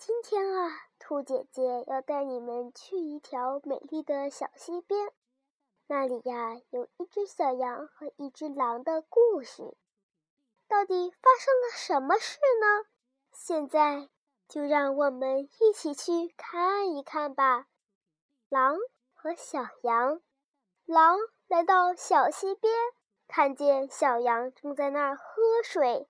今天啊，兔姐姐要带你们去一条美丽的小溪边，那里呀有一只小羊和一只狼的故事。到底发生了什么事呢？现在就让我们一起去看一看吧。狼和小羊，狼来到小溪边，看见小羊正在那儿喝水，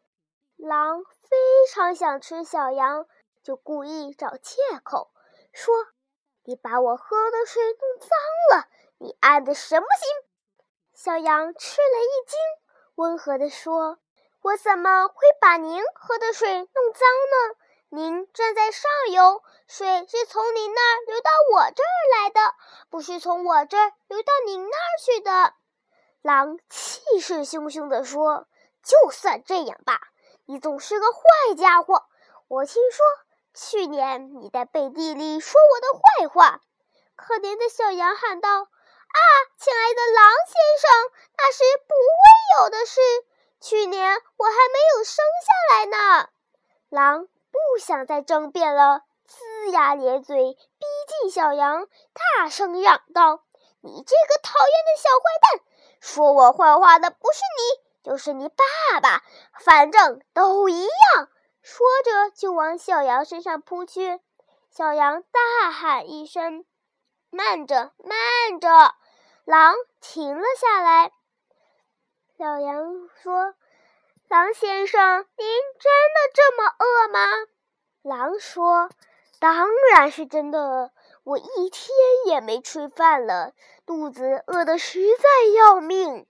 狼非常想吃小羊。就故意找借口说：“你把我喝的水弄脏了，你安的什么心？”小羊吃了一惊，温和地说：“我怎么会把您喝的水弄脏呢？您站在上游，水是从您那儿流到我这儿来的，不是从我这儿流到您那儿去的。”狼气势汹汹地说：“就算这样吧，你总是个坏家伙。我听说。”去年你在背地里说我的坏话，可怜的小羊喊道：“啊，亲爱的狼先生，那是不会有的事。去年我还没有生下来呢。”狼不想再争辩了，龇牙咧嘴，逼近小羊，大声嚷道：“你这个讨厌的小坏蛋，说我坏话的不是你，就是你爸爸，反正都一样。”说着，就往小羊身上扑去。小羊大喊一声：“慢着，慢着！”狼停了下来。小羊说：“狼先生，您真的这么饿吗？”狼说：“当然是真的，我一天也没吃饭了，肚子饿得实在要命。”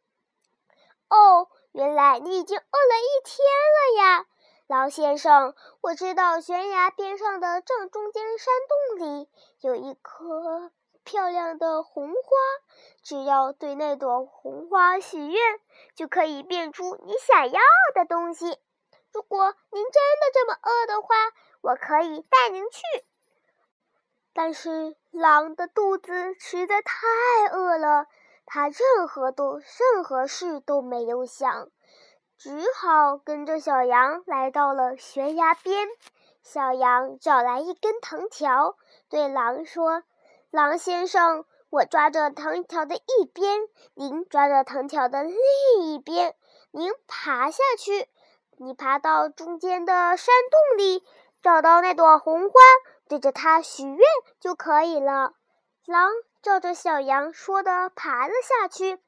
哦，原来你已经饿了一天了呀！狼先生，我知道悬崖边上的正中间山洞里有一棵漂亮的红花，只要对那朵红花许愿，就可以变出你想要的东西。如果您真的这么饿的话，我可以带您去。但是狼的肚子实在太饿了，它任何都任何事都没有想。只好跟着小羊来到了悬崖边。小羊找来一根藤条，对狼说：“狼先生，我抓着藤条的一边，您抓着藤条的另一边。您爬下去，你爬到中间的山洞里，找到那朵红花，对着它许愿就可以了。”狼照着小羊说的爬了下去。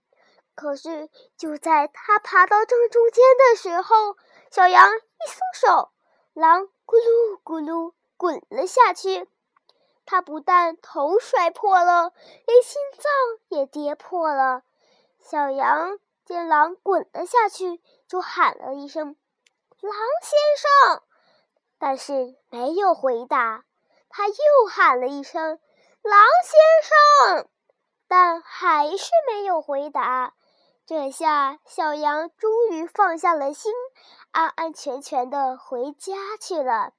可是，就在他爬到正中间的时候，小羊一松手，狼咕噜咕噜滚了下去。他不但头摔破了，连心脏也跌破了。小羊见狼滚了下去，就喊了一声：“狼先生！”但是没有回答。他又喊了一声：“狼先生！”但还是没有回答。这下，小羊终于放下了心，安安全全的回家去了。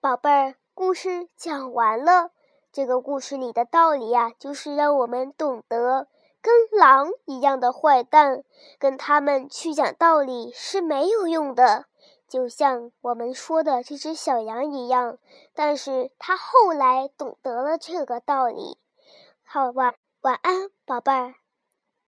宝贝儿，故事讲完了。这个故事里的道理呀，就是让我们懂得，跟狼一样的坏蛋，跟他们去讲道理是没有用的。就像我们说的这只小羊一样，但是它后来懂得了这个道理。好，晚晚安，宝贝儿。